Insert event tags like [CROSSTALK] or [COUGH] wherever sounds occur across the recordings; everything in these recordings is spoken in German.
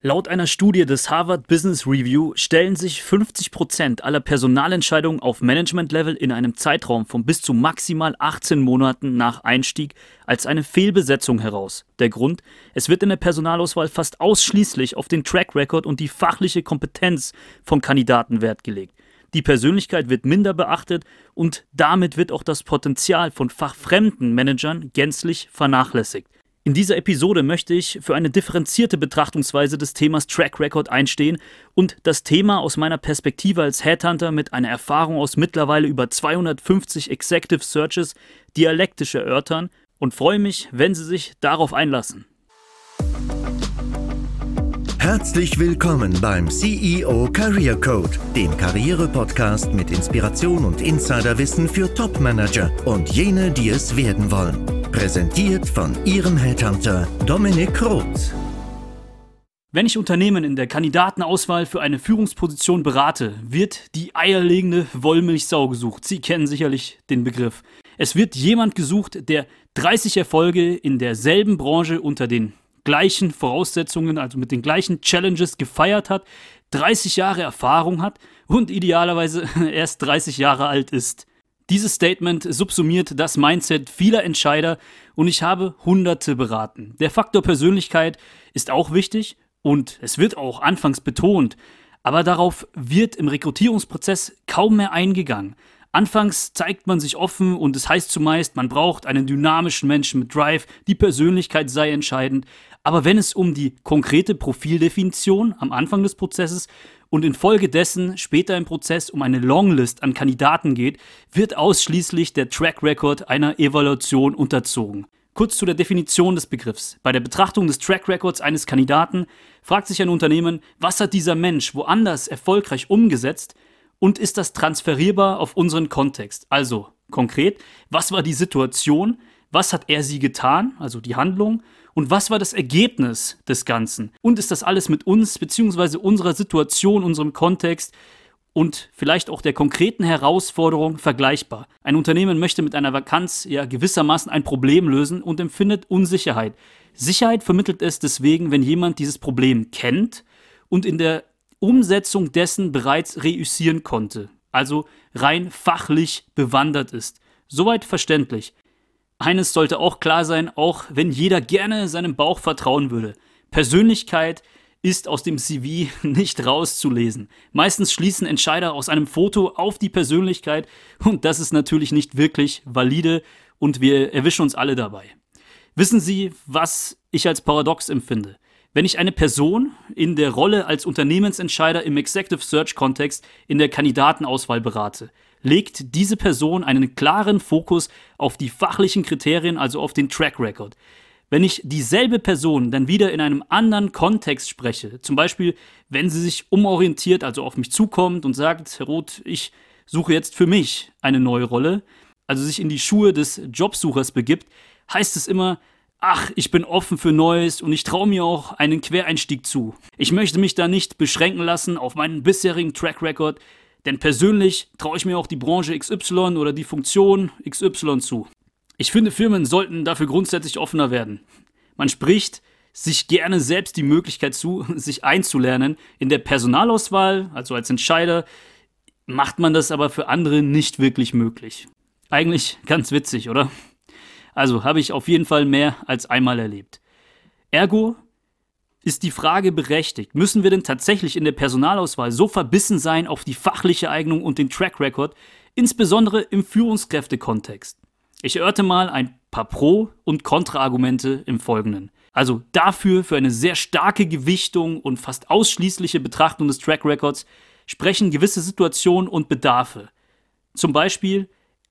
Laut einer Studie des Harvard Business Review stellen sich 50 Prozent aller Personalentscheidungen auf Management-Level in einem Zeitraum von bis zu maximal 18 Monaten nach Einstieg als eine Fehlbesetzung heraus. Der Grund? Es wird in der Personalauswahl fast ausschließlich auf den Track Record und die fachliche Kompetenz von Kandidaten Wert gelegt. Die Persönlichkeit wird minder beachtet und damit wird auch das Potenzial von fachfremden Managern gänzlich vernachlässigt. In dieser Episode möchte ich für eine differenzierte Betrachtungsweise des Themas Track Record einstehen und das Thema aus meiner Perspektive als Headhunter mit einer Erfahrung aus mittlerweile über 250 Executive Searches dialektisch erörtern und freue mich, wenn Sie sich darauf einlassen. Herzlich willkommen beim CEO Career Code, dem Karriere-Podcast mit Inspiration und Insiderwissen für Top-Manager und jene, die es werden wollen. Präsentiert von Ihrem Headhunter Dominik Roth. Wenn ich Unternehmen in der Kandidatenauswahl für eine Führungsposition berate, wird die eierlegende Wollmilchsau gesucht. Sie kennen sicherlich den Begriff. Es wird jemand gesucht, der 30 Erfolge in derselben Branche unter den gleichen Voraussetzungen, also mit den gleichen Challenges gefeiert hat, 30 Jahre Erfahrung hat und idealerweise [LAUGHS] erst 30 Jahre alt ist. Dieses Statement subsumiert das Mindset vieler Entscheider und ich habe Hunderte beraten. Der Faktor Persönlichkeit ist auch wichtig und es wird auch anfangs betont, aber darauf wird im Rekrutierungsprozess kaum mehr eingegangen. Anfangs zeigt man sich offen und es heißt zumeist, man braucht einen dynamischen Menschen mit Drive, die Persönlichkeit sei entscheidend. Aber wenn es um die konkrete Profildefinition am Anfang des Prozesses und infolgedessen später im Prozess um eine Longlist an Kandidaten geht, wird ausschließlich der Track Record einer Evaluation unterzogen. Kurz zu der Definition des Begriffs. Bei der Betrachtung des Track Records eines Kandidaten fragt sich ein Unternehmen, was hat dieser Mensch woanders erfolgreich umgesetzt und ist das transferierbar auf unseren Kontext? Also konkret, was war die Situation, was hat er sie getan, also die Handlung, und was war das Ergebnis des Ganzen? Und ist das alles mit uns bzw. unserer Situation, unserem Kontext und vielleicht auch der konkreten Herausforderung vergleichbar? Ein Unternehmen möchte mit einer Vakanz ja gewissermaßen ein Problem lösen und empfindet Unsicherheit. Sicherheit vermittelt es deswegen, wenn jemand dieses Problem kennt und in der Umsetzung dessen bereits reüssieren konnte, also rein fachlich bewandert ist. Soweit verständlich. Eines sollte auch klar sein, auch wenn jeder gerne seinem Bauch vertrauen würde. Persönlichkeit ist aus dem CV [LAUGHS] nicht rauszulesen. Meistens schließen Entscheider aus einem Foto auf die Persönlichkeit und das ist natürlich nicht wirklich valide und wir erwischen uns alle dabei. Wissen Sie, was ich als paradox empfinde? Wenn ich eine Person in der Rolle als Unternehmensentscheider im Executive Search Kontext in der Kandidatenauswahl berate, legt diese Person einen klaren Fokus auf die fachlichen Kriterien, also auf den Track Record. Wenn ich dieselbe Person dann wieder in einem anderen Kontext spreche, zum Beispiel, wenn sie sich umorientiert, also auf mich zukommt und sagt, Herr Roth, ich suche jetzt für mich eine neue Rolle, also sich in die Schuhe des Jobsuchers begibt, heißt es immer, ach, ich bin offen für Neues und ich traue mir auch einen Quereinstieg zu. Ich möchte mich da nicht beschränken lassen auf meinen bisherigen Track Record, denn persönlich traue ich mir auch die Branche XY oder die Funktion XY zu. Ich finde, Firmen sollten dafür grundsätzlich offener werden. Man spricht sich gerne selbst die Möglichkeit zu, [LAUGHS] sich einzulernen. In der Personalauswahl, also als Entscheider, macht man das aber für andere nicht wirklich möglich. Eigentlich ganz witzig, oder? Also habe ich auf jeden Fall mehr als einmal erlebt. Ergo ist die Frage berechtigt, müssen wir denn tatsächlich in der Personalauswahl so verbissen sein auf die fachliche Eignung und den Track Record, insbesondere im Führungskräftekontext? Ich erörte mal ein paar Pro- und Kontraargumente im Folgenden. Also dafür für eine sehr starke Gewichtung und fast ausschließliche Betrachtung des Track Records sprechen gewisse Situationen und Bedarfe. Zum Beispiel,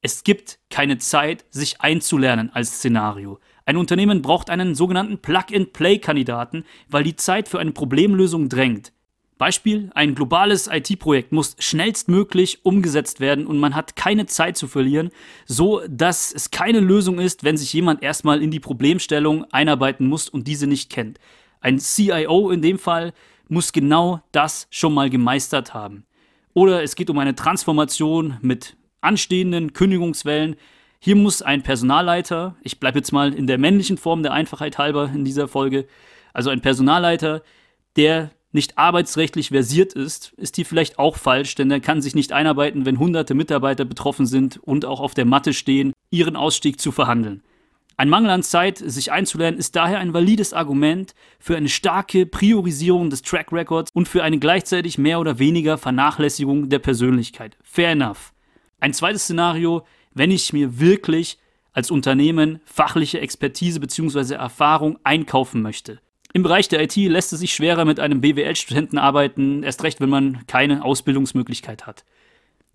es gibt keine Zeit, sich einzulernen als Szenario. Ein Unternehmen braucht einen sogenannten Plug-and-Play-Kandidaten, weil die Zeit für eine Problemlösung drängt. Beispiel, ein globales IT-Projekt muss schnellstmöglich umgesetzt werden und man hat keine Zeit zu verlieren, so dass es keine Lösung ist, wenn sich jemand erstmal in die Problemstellung einarbeiten muss und diese nicht kennt. Ein CIO in dem Fall muss genau das schon mal gemeistert haben. Oder es geht um eine Transformation mit anstehenden Kündigungswellen, hier muss ein Personalleiter, ich bleibe jetzt mal in der männlichen Form der Einfachheit halber in dieser Folge, also ein Personalleiter der nicht arbeitsrechtlich versiert ist, ist die vielleicht auch falsch, denn er kann sich nicht einarbeiten, wenn hunderte Mitarbeiter betroffen sind und auch auf der Matte stehen, ihren Ausstieg zu verhandeln. Ein Mangel an Zeit, sich einzulernen, ist daher ein valides Argument für eine starke Priorisierung des Track Records und für eine gleichzeitig mehr oder weniger Vernachlässigung der Persönlichkeit. Fair enough. Ein zweites Szenario, wenn ich mir wirklich als Unternehmen fachliche Expertise bzw. Erfahrung einkaufen möchte. Im Bereich der IT lässt es sich schwerer mit einem BWL-Studenten arbeiten, erst recht, wenn man keine Ausbildungsmöglichkeit hat.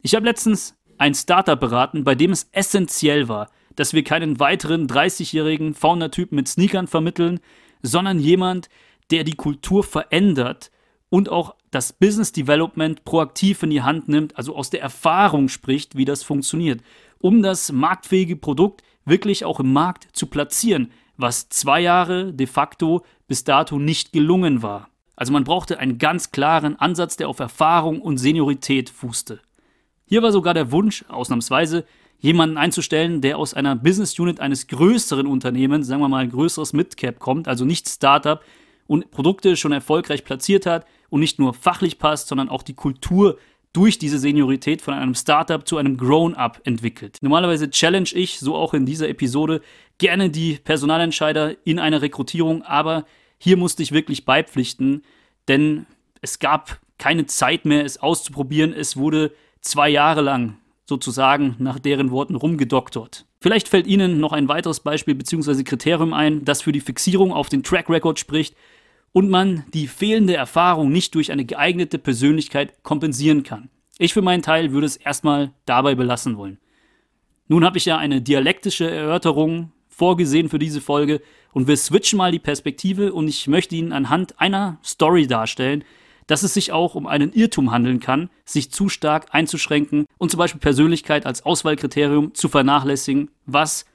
Ich habe letztens ein Startup beraten, bei dem es essentiell war, dass wir keinen weiteren 30-jährigen Founder-Typ mit Sneakern vermitteln, sondern jemand, der die Kultur verändert und auch das Business Development proaktiv in die Hand nimmt, also aus der Erfahrung spricht, wie das funktioniert, um das marktfähige Produkt wirklich auch im Markt zu platzieren, was zwei Jahre de facto bis dato nicht gelungen war. Also man brauchte einen ganz klaren Ansatz, der auf Erfahrung und Seniorität fußte. Hier war sogar der Wunsch, ausnahmsweise, jemanden einzustellen, der aus einer Business Unit eines größeren Unternehmens, sagen wir mal ein größeres Midcap kommt, also nicht Startup und Produkte schon erfolgreich platziert hat und nicht nur fachlich passt, sondern auch die Kultur durch diese Seniorität von einem Startup zu einem Grown-up entwickelt. Normalerweise challenge ich, so auch in dieser Episode, gerne die Personalentscheider in einer Rekrutierung, aber hier musste ich wirklich beipflichten, denn es gab keine Zeit mehr, es auszuprobieren. Es wurde zwei Jahre lang sozusagen nach deren Worten rumgedoktert. Vielleicht fällt Ihnen noch ein weiteres Beispiel bzw. Kriterium ein, das für die Fixierung auf den Track Record spricht und man die fehlende Erfahrung nicht durch eine geeignete Persönlichkeit kompensieren kann. Ich für meinen Teil würde es erstmal dabei belassen wollen. Nun habe ich ja eine dialektische Erörterung vorgesehen für diese Folge und wir switchen mal die Perspektive und ich möchte Ihnen anhand einer Story darstellen, dass es sich auch um einen Irrtum handeln kann, sich zu stark einzuschränken und zum Beispiel Persönlichkeit als Auswahlkriterium zu vernachlässigen, was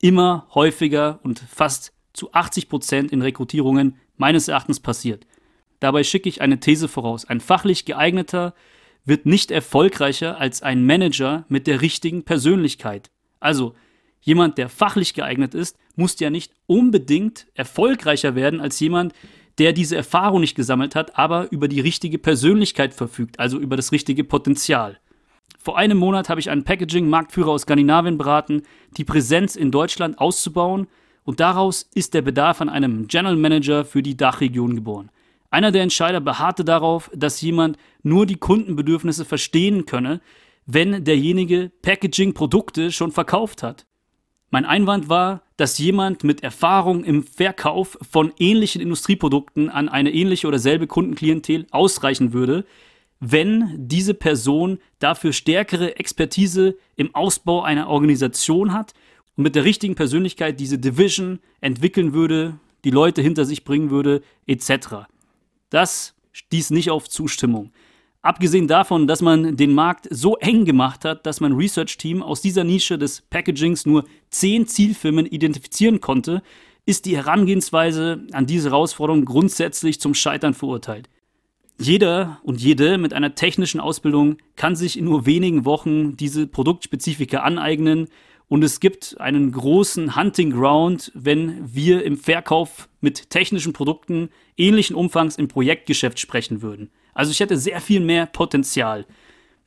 immer häufiger und fast zu 80 Prozent in Rekrutierungen meines Erachtens passiert. Dabei schicke ich eine These voraus. Ein fachlich geeigneter wird nicht erfolgreicher als ein Manager mit der richtigen Persönlichkeit. Also, jemand, der fachlich geeignet ist, muss ja nicht unbedingt erfolgreicher werden als jemand, der diese Erfahrung nicht gesammelt hat, aber über die richtige Persönlichkeit verfügt, also über das richtige Potenzial. Vor einem Monat habe ich einen Packaging-Marktführer aus Skandinavien beraten, die Präsenz in Deutschland auszubauen und daraus ist der Bedarf an einem General Manager für die Dachregion geboren. Einer der Entscheider beharrte darauf, dass jemand nur die Kundenbedürfnisse verstehen könne, wenn derjenige Packaging-Produkte schon verkauft hat. Mein Einwand war, dass jemand mit Erfahrung im Verkauf von ähnlichen Industrieprodukten an eine ähnliche oder selbe Kundenklientel ausreichen würde, wenn diese Person dafür stärkere Expertise im Ausbau einer Organisation hat und mit der richtigen Persönlichkeit diese Division entwickeln würde, die Leute hinter sich bringen würde, etc. Das stieß nicht auf Zustimmung. Abgesehen davon, dass man den Markt so eng gemacht hat, dass mein Research-Team aus dieser Nische des Packagings nur zehn Zielfirmen identifizieren konnte, ist die Herangehensweise an diese Herausforderung grundsätzlich zum Scheitern verurteilt. Jeder und jede mit einer technischen Ausbildung kann sich in nur wenigen Wochen diese Produktspezifika aneignen, und es gibt einen großen Hunting Ground, wenn wir im Verkauf mit technischen Produkten ähnlichen Umfangs im Projektgeschäft sprechen würden. Also ich hätte sehr viel mehr Potenzial.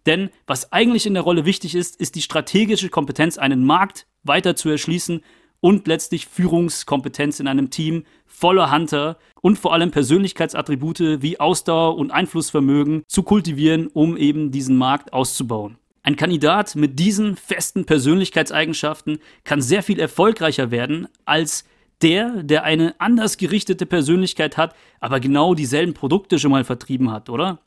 Denn was eigentlich in der Rolle wichtig ist, ist die strategische Kompetenz, einen Markt weiter zu erschließen und letztlich Führungskompetenz in einem Team voller Hunter und vor allem Persönlichkeitsattribute wie Ausdauer und Einflussvermögen zu kultivieren, um eben diesen Markt auszubauen. Ein Kandidat mit diesen festen Persönlichkeitseigenschaften kann sehr viel erfolgreicher werden als der, der eine anders gerichtete Persönlichkeit hat, aber genau dieselben Produkte schon mal vertrieben hat, oder?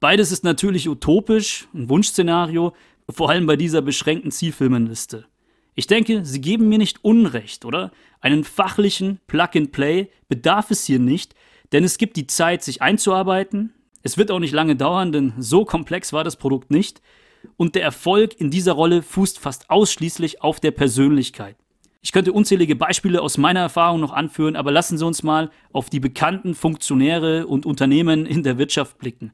Beides ist natürlich utopisch, ein Wunschszenario, vor allem bei dieser beschränkten Zielfilmenliste. Ich denke, Sie geben mir nicht Unrecht, oder? Einen fachlichen Plug-and-Play bedarf es hier nicht, denn es gibt die Zeit, sich einzuarbeiten. Es wird auch nicht lange dauern, denn so komplex war das Produkt nicht und der Erfolg in dieser Rolle fußt fast ausschließlich auf der Persönlichkeit. Ich könnte unzählige Beispiele aus meiner Erfahrung noch anführen, aber lassen Sie uns mal auf die bekannten Funktionäre und Unternehmen in der Wirtschaft blicken.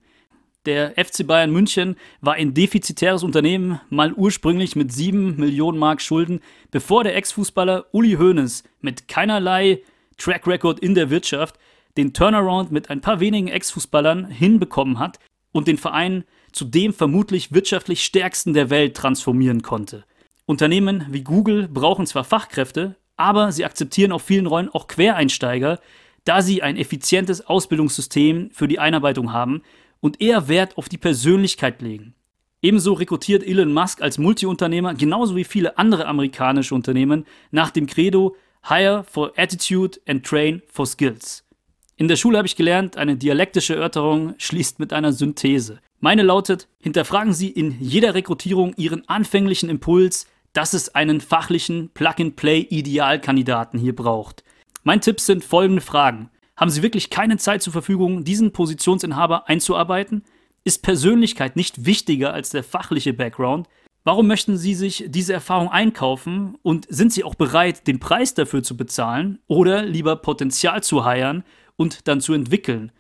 Der FC Bayern München war ein defizitäres Unternehmen, mal ursprünglich mit 7 Millionen Mark Schulden, bevor der Ex-Fußballer Uli Hoeneß mit keinerlei Track Record in der Wirtschaft den Turnaround mit ein paar wenigen Ex-Fußballern hinbekommen hat und den Verein zu dem vermutlich wirtschaftlich stärksten der Welt transformieren konnte. Unternehmen wie Google brauchen zwar Fachkräfte, aber sie akzeptieren auf vielen Rollen auch Quereinsteiger, da sie ein effizientes Ausbildungssystem für die Einarbeitung haben und eher Wert auf die Persönlichkeit legen. Ebenso rekrutiert Elon Musk als Multiunternehmer genauso wie viele andere amerikanische Unternehmen nach dem Credo Hire for Attitude and Train for Skills. In der Schule habe ich gelernt, eine dialektische Erörterung schließt mit einer Synthese. Meine lautet, hinterfragen Sie in jeder Rekrutierung Ihren anfänglichen Impuls, dass es einen fachlichen Plug-and-Play-Idealkandidaten hier braucht. Mein Tipp sind folgende Fragen. Haben Sie wirklich keine Zeit zur Verfügung, diesen Positionsinhaber einzuarbeiten? Ist Persönlichkeit nicht wichtiger als der fachliche Background? Warum möchten Sie sich diese Erfahrung einkaufen und sind Sie auch bereit, den Preis dafür zu bezahlen oder lieber Potenzial zu heiern und dann zu entwickeln?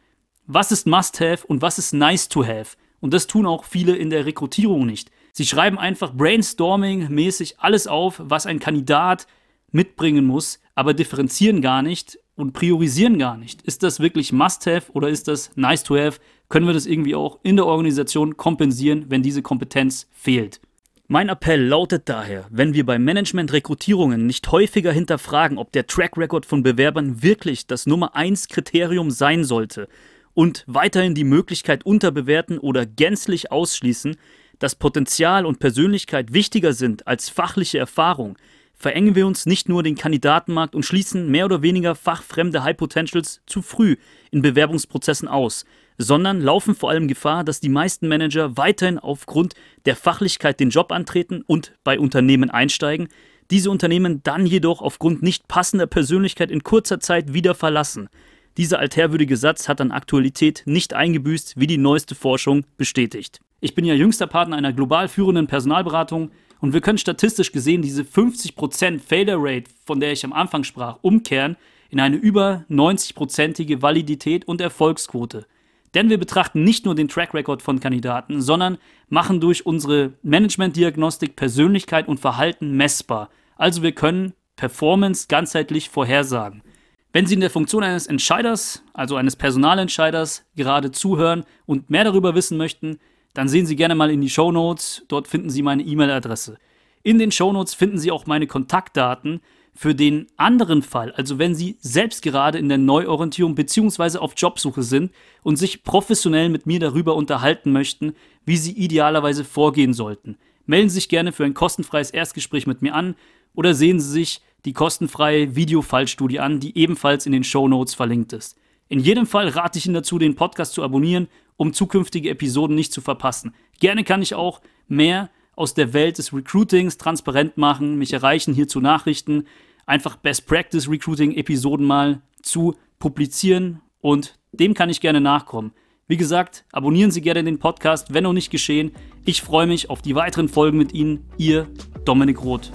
Was ist Must-Have und was ist Nice-to-Have? Und das tun auch viele in der Rekrutierung nicht. Sie schreiben einfach brainstorming-mäßig alles auf, was ein Kandidat mitbringen muss, aber differenzieren gar nicht und priorisieren gar nicht. Ist das wirklich Must-Have oder ist das Nice-to-Have? Können wir das irgendwie auch in der Organisation kompensieren, wenn diese Kompetenz fehlt? Mein Appell lautet daher, wenn wir bei Management-Rekrutierungen nicht häufiger hinterfragen, ob der Track Record von Bewerbern wirklich das Nummer 1 Kriterium sein sollte und weiterhin die Möglichkeit unterbewerten oder gänzlich ausschließen, dass Potenzial und Persönlichkeit wichtiger sind als fachliche Erfahrung, verengen wir uns nicht nur den Kandidatenmarkt und schließen mehr oder weniger fachfremde High Potentials zu früh in Bewerbungsprozessen aus, sondern laufen vor allem Gefahr, dass die meisten Manager weiterhin aufgrund der Fachlichkeit den Job antreten und bei Unternehmen einsteigen, diese Unternehmen dann jedoch aufgrund nicht passender Persönlichkeit in kurzer Zeit wieder verlassen. Dieser altherwürdige Satz hat an Aktualität nicht eingebüßt, wie die neueste Forschung bestätigt. Ich bin ja jüngster Partner einer global führenden Personalberatung, und wir können statistisch gesehen diese 50% Failure Rate, von der ich am Anfang sprach, umkehren in eine über 90%ige Validität und Erfolgsquote. Denn wir betrachten nicht nur den Track Record von Kandidaten, sondern machen durch unsere Management-Diagnostik Persönlichkeit und Verhalten messbar. Also wir können Performance ganzheitlich vorhersagen. Wenn Sie in der Funktion eines Entscheiders, also eines Personalentscheiders, gerade zuhören und mehr darüber wissen möchten, dann sehen Sie gerne mal in die Show Notes. Dort finden Sie meine E-Mail-Adresse. In den Show Notes finden Sie auch meine Kontaktdaten für den anderen Fall, also wenn Sie selbst gerade in der Neuorientierung bzw. auf Jobsuche sind und sich professionell mit mir darüber unterhalten möchten, wie Sie idealerweise vorgehen sollten. Melden Sie sich gerne für ein kostenfreies Erstgespräch mit mir an oder sehen Sie sich die kostenfreie Videofallstudie an, die ebenfalls in den Show Notes verlinkt ist. In jedem Fall rate ich Ihnen dazu, den Podcast zu abonnieren um zukünftige Episoden nicht zu verpassen. Gerne kann ich auch mehr aus der Welt des Recruitings transparent machen, mich erreichen, hierzu Nachrichten, einfach Best Practice Recruiting Episoden mal zu publizieren und dem kann ich gerne nachkommen. Wie gesagt, abonnieren Sie gerne den Podcast, wenn noch nicht geschehen. Ich freue mich auf die weiteren Folgen mit Ihnen. Ihr Dominik Roth.